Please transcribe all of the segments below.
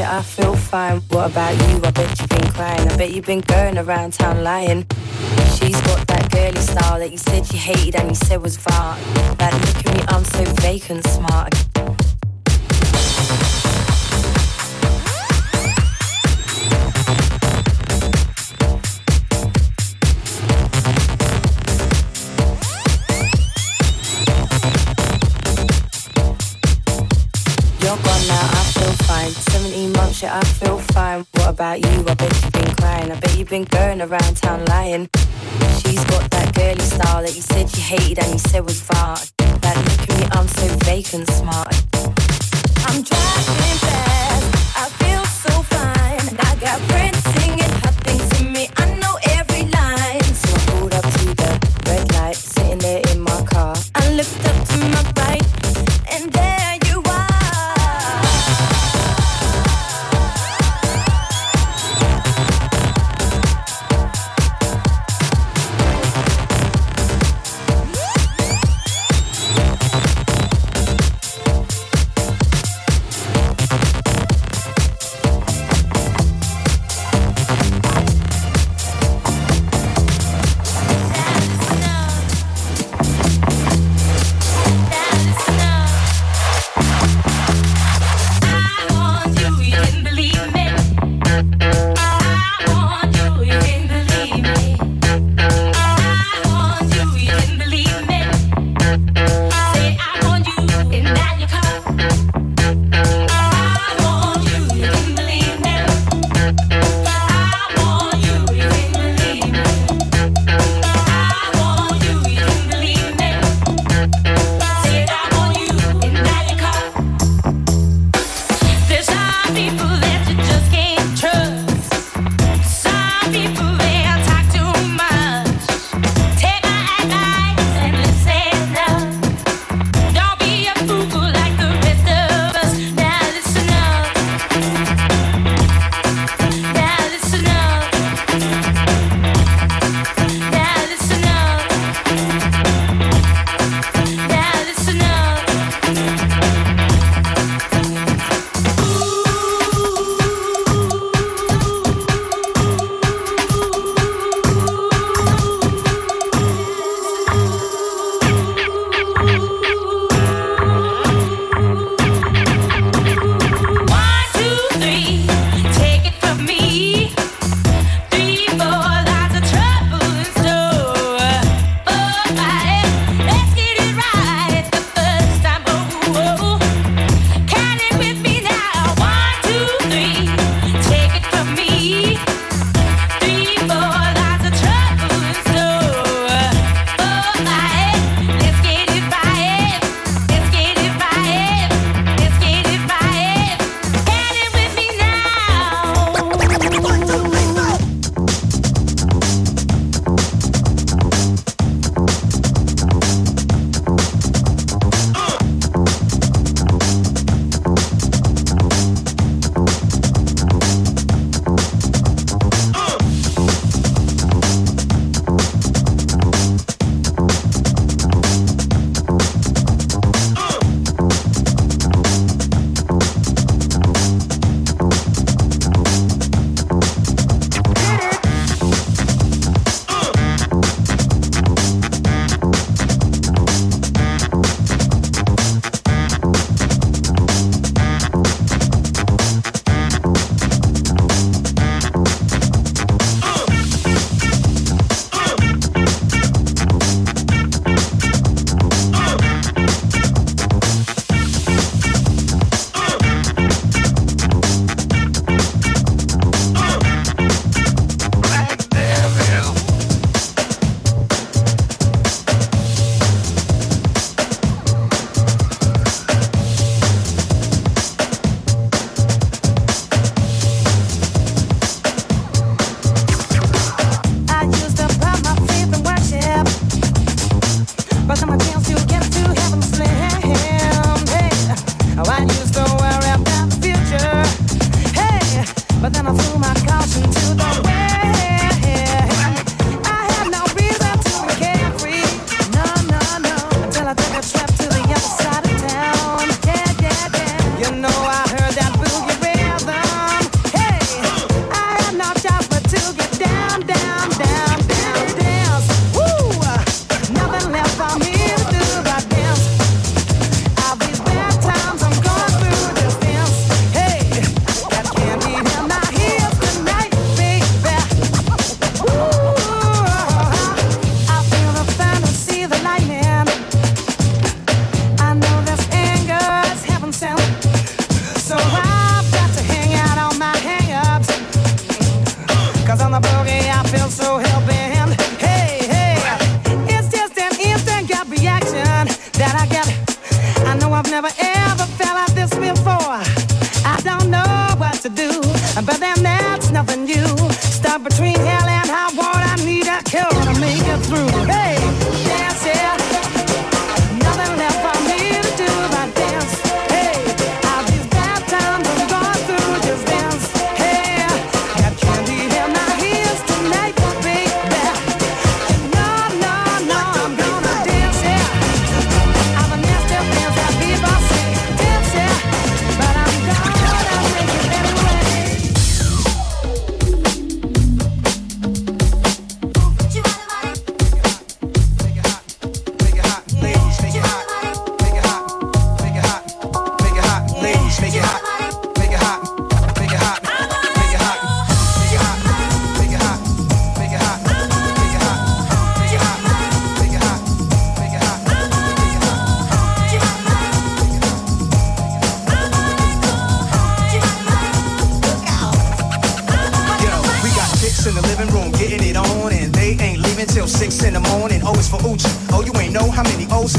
fine. 17 months, yeah, I feel fine. What about you? I bet you've been crying. I bet you've been going around town lying. She's got that girly style that you said you hated and you said was vile. Like, look at me, I'm so vacant smart. Shit, I feel fine. What about you? I bet you've been crying. I bet you've been going around town lying. She's got that girly style that you said you hated and you said was far. That look at me, I'm so vacant smart. I'm driving fast, I feel so fine. I got friends singing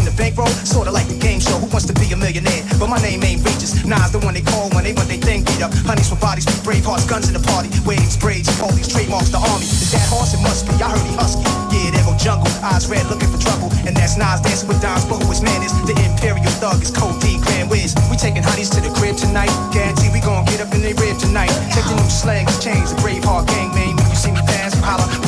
in the bankroll, sorta like a game show. Who wants to be a millionaire? But my name ain't Regis. Nas the one they call when they want they thing beat up. Honeys for bodies, brave hearts, guns in the party. Waves, braids, all these trademarks, the army. Is that horse? It must be. I heard he husky. Yeah, there go jungle. Eyes red, looking for trouble. And that's Nas dancing with dimes, but who his man is? The imperial thug is Code D, Grand Wiz. We taking honeys to the crib tonight. Guarantee we gon' get up in their rib tonight. Taking them slangs, chains, the brave heart gang, man. When you see me pass, holler.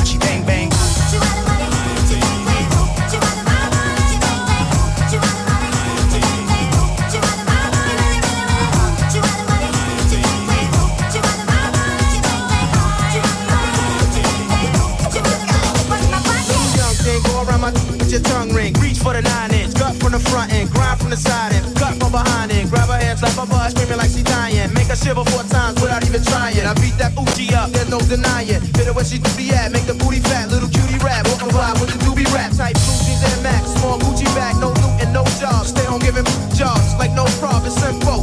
your tongue ring. Reach for the nine inch. Cut from the front end, grind from the side end. Cut from behind end. Grab her hands, slap her butt, screaming like she dying. Make her shiver four times without even trying. I beat that oochie up, there's no denying. Hit her where she do be at, make the booty fat. Little cutie rap, walking by with the doobie rap. Type blue jeans and a max, small Gucci bag, no loot and no jobs. Stay home giving jobs like no prob, it's simple.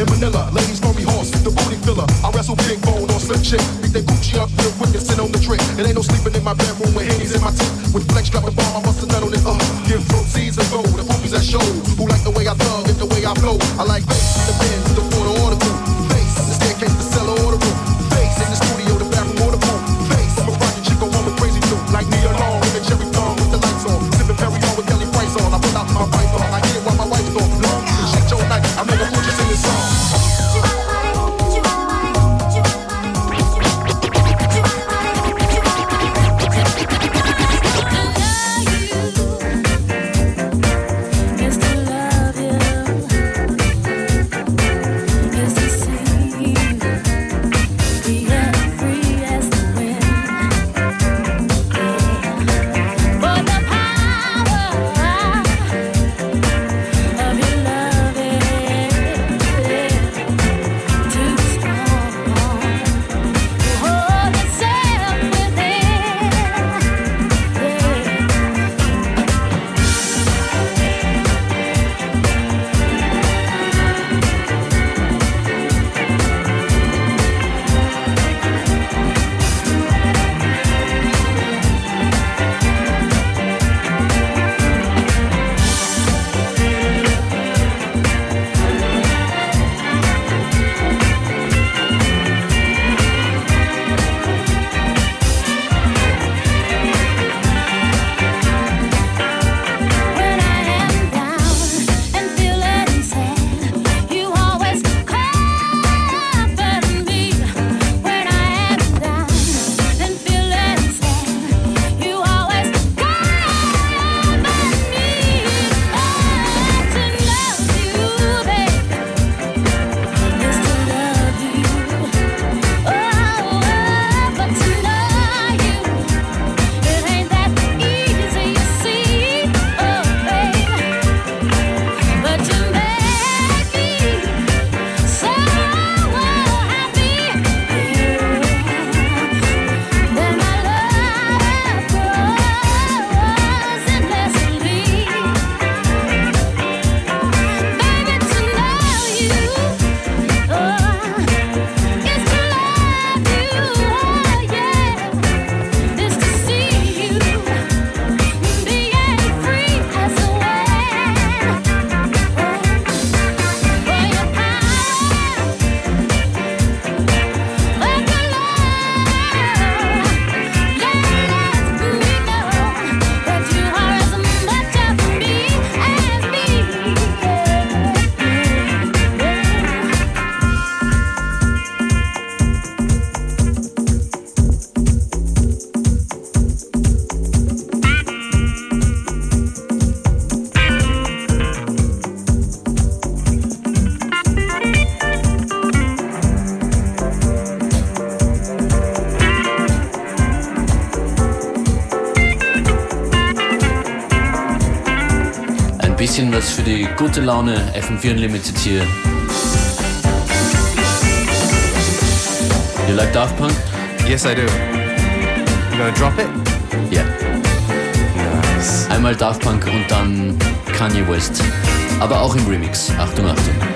in Manila. Ladies call me horse, the booty filler. I wrestle big bone on slim chick. Beat that Gucci up real quick and sit on the trick. It ain't no sleeping in my bedroom with Henny's in my teeth. With flex drop bombs, I bust a nut on it. Uh, give proceeds and gold. The movies that show who like the way I thug and the way I flow. I like. Bisschen was für die gute Laune. FM4 Unlimited hier. You like Daft Punk? Yes, I do. You gonna drop it? Yeah. Nice. Einmal Daft Punk und dann Kanye West. Aber auch im Remix. Achtung, Achtung.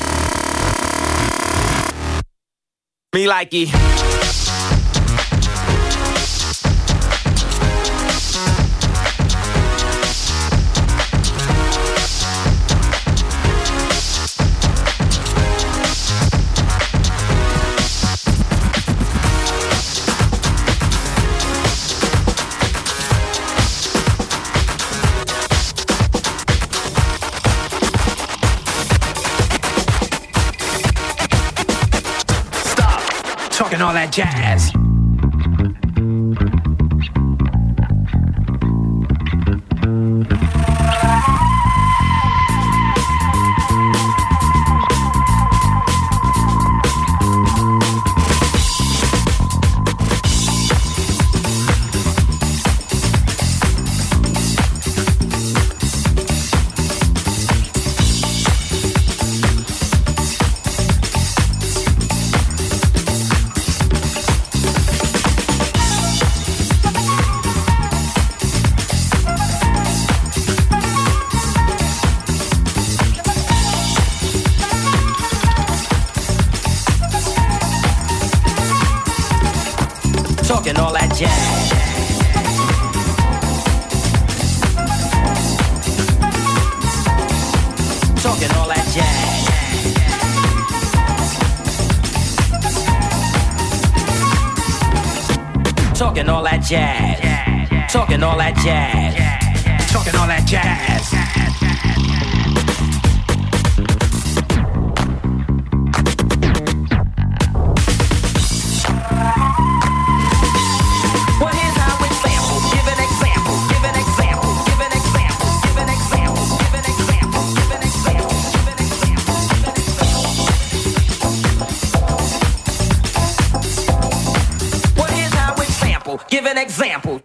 Me like it. jazz. jazz. Talking all that jazz. Talking all that jazz. example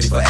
ready for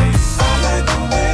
I like the way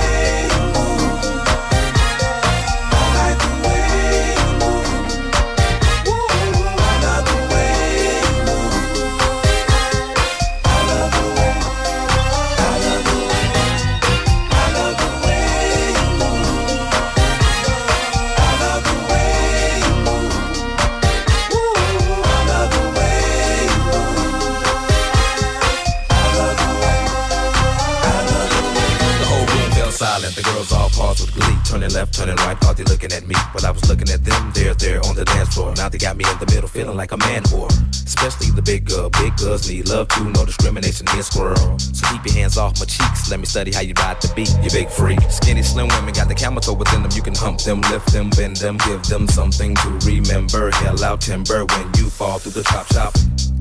got me in the middle, feeling like a man whore. Especially the big girl, big girls need love too, no discrimination in squirrel. So keep your hands off my cheeks, let me study how you ride the beat, you big freak. Skinny, slim women got the camel toe within them, you can hump them, lift them, bend them, give them something to remember. Hell out timber when you fall through the chop shop.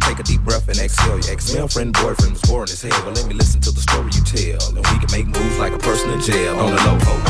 Take a deep breath and exhale. Your ex-girlfriend, boyfriend was boring as hell. But let me listen to the story you tell, and we can make moves like a person in jail on the low.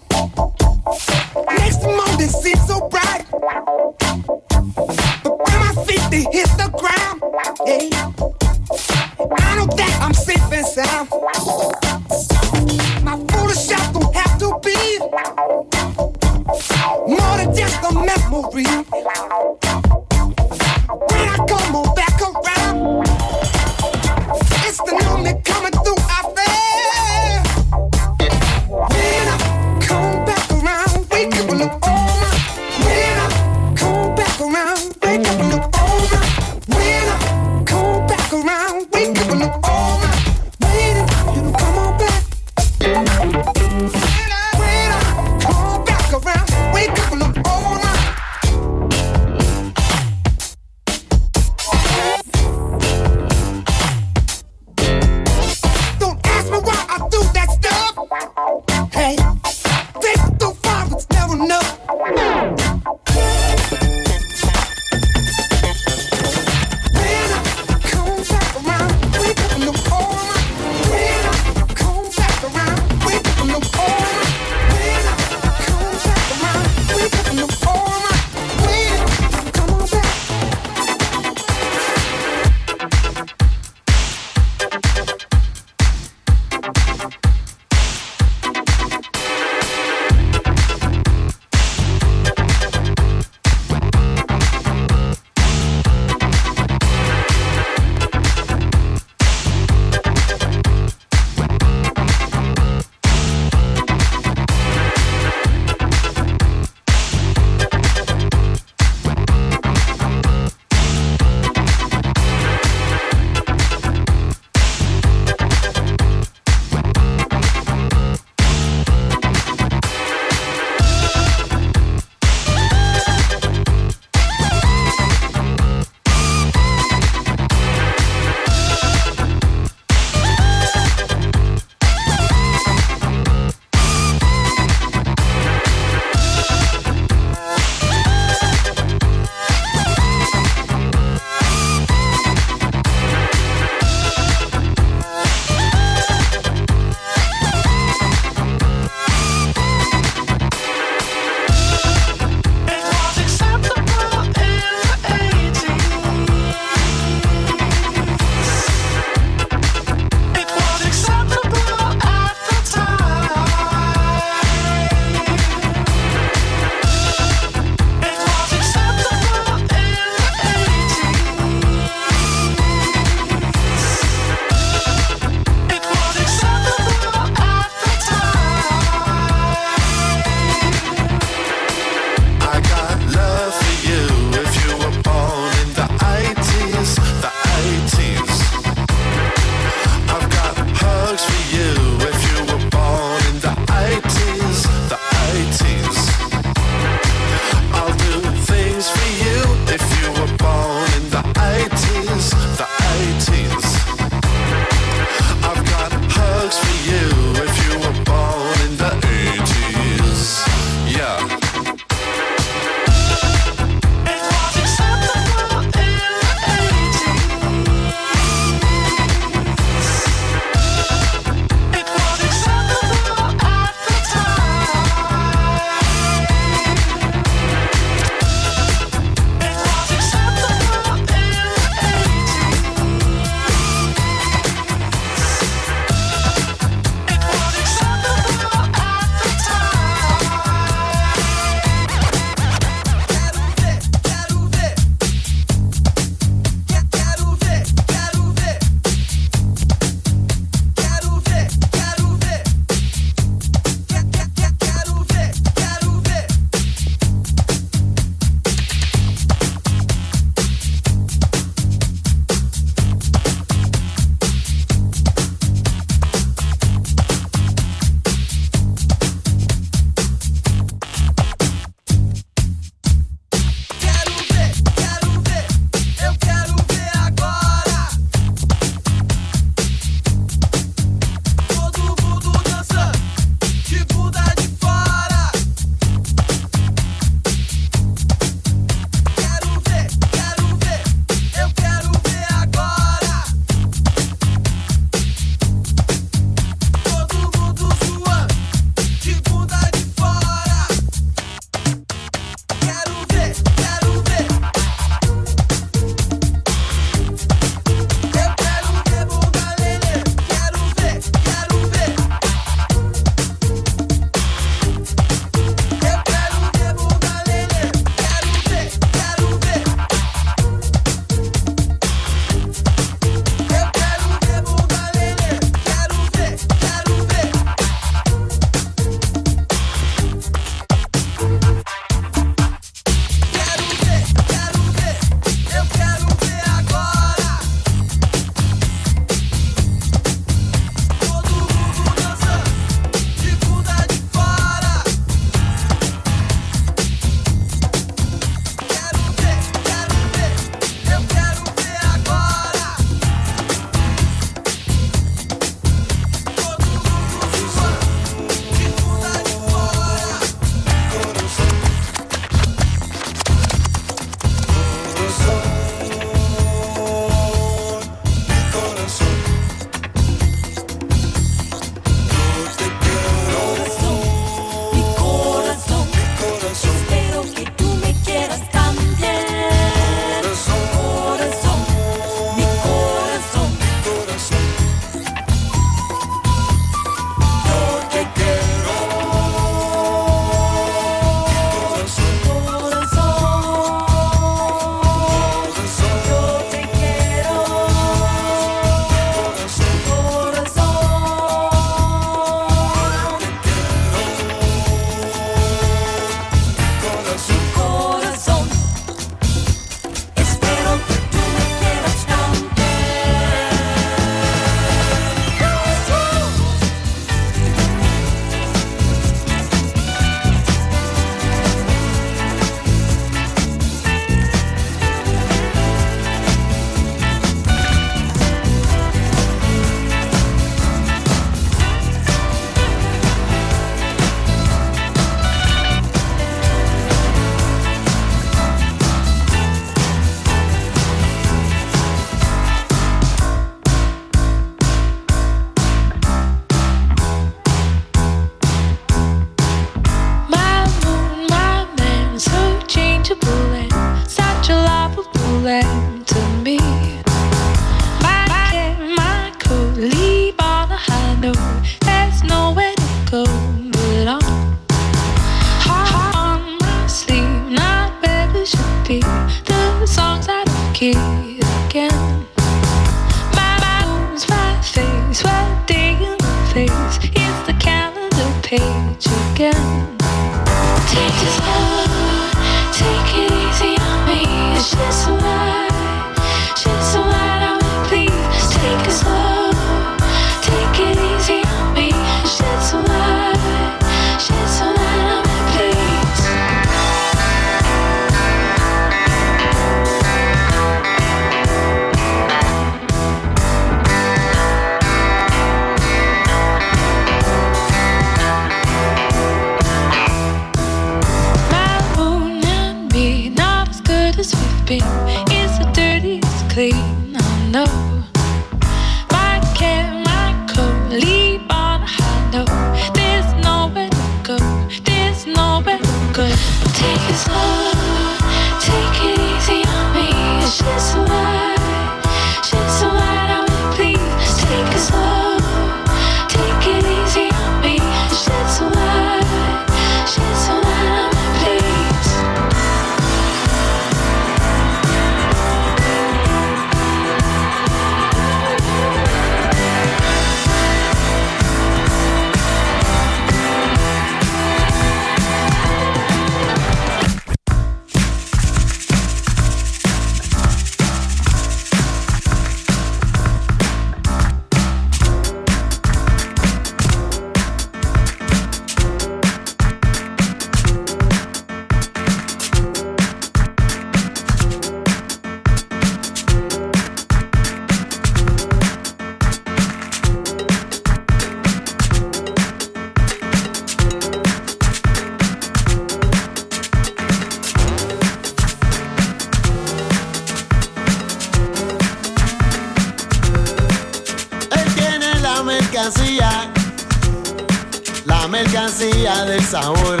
Y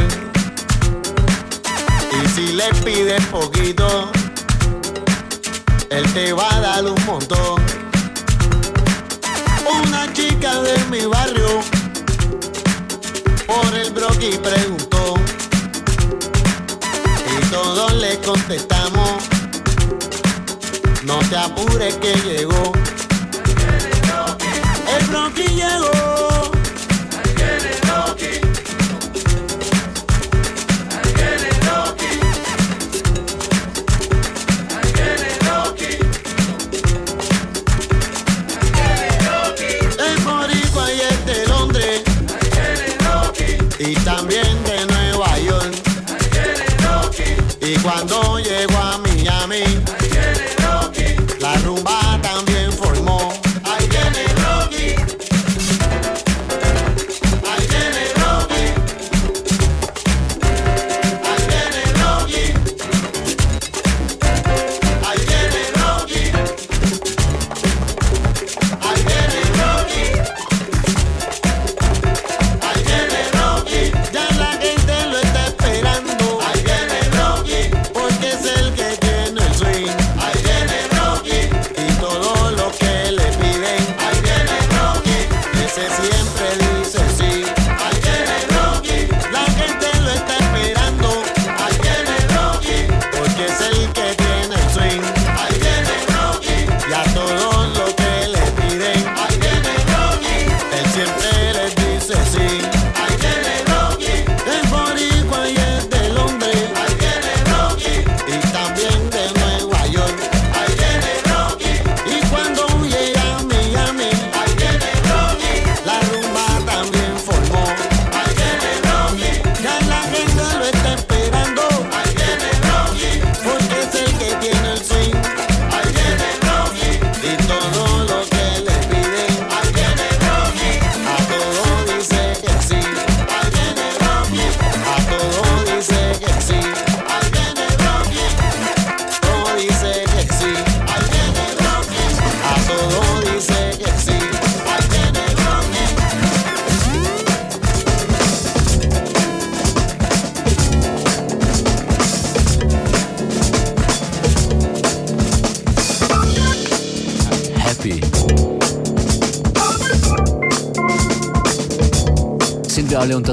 si le pides poquito, él te va a dar un montón. Una chica de mi barrio por el broqui preguntó. Y todos le contestamos. No te apures que llegó. El broqui llegó.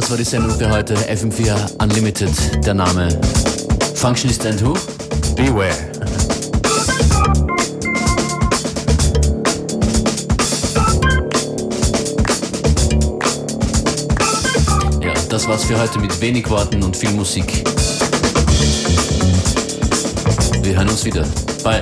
Das war die Sendung für heute. FM4 Unlimited, der Name. Functionist and who? Beware. Ja, das war's für heute mit wenig Worten und viel Musik. Wir hören uns wieder. Bye.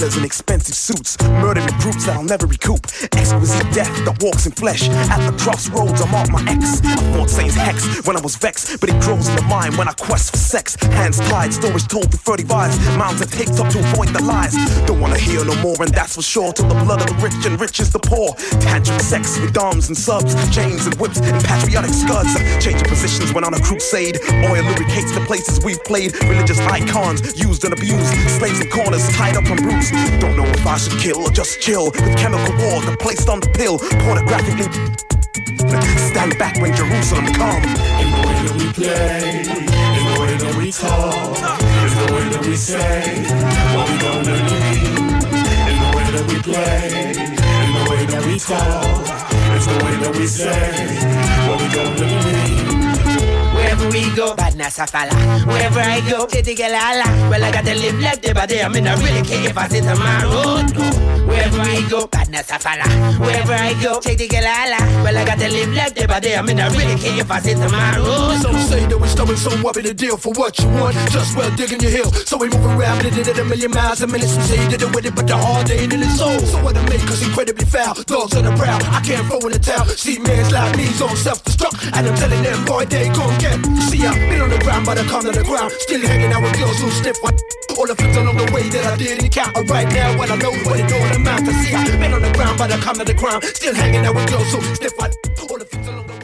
your, shake your, shake your. never recoup. Exquisite death that walks in flesh. At the crossroads, I mark my ex. I fought Satan's hex when I was vexed, but it grows in the mind when I quest for sex. Hands tied, stories told through 30 vibes. Picked up to avoid the lies. Don't wanna hear no more, and that's for sure. Till the blood of the rich enriches the poor. Tantric sex with arms and subs, chains and whips, and patriotic scuds. Changing positions when on a crusade. Oil lubricates the places we've played. Religious icons used and abused. Slaves in corners, tied up and bruised. Don't know if I should kill or just chill. With chemical war that placed on the pill. Pornographically. Stand back when Jerusalem comes. In the way that we play, in the way that we talk, in the way that we say what we gonna need. In the way that we play, in the way that we talk, it's the way that we say what we gonna need. Wherever we go, badness I follow. Wherever I go, get la Well, I gotta live like the body. I mean, I really care if I sit on my road. Wherever I go, badness I follow. Wherever I go, titty get la Well, I gotta live like the body. I mean, I really care if I sit on my road. Some say that we're stubborn, so what be the deal for what you want? Just well digging your heel. So we move around, did it at a million miles a minute. Some say you did it with it, but the hard ain't in his soul. So what I make us incredibly foul. Dogs on the prowl, I can't throw in the town. See man's like me's on self-destruct. And I'm telling them, boy, they gon' get See, I've been on the ground, but I come to the ground. Still hanging out with girls who sniff one. All the things along the way that I didn't count. Right now, when I know what it all amounts to. See, I've been on the ground, but I come to the ground. Still hanging out with girls who sniff one. All the things along